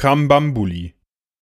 krambambuli.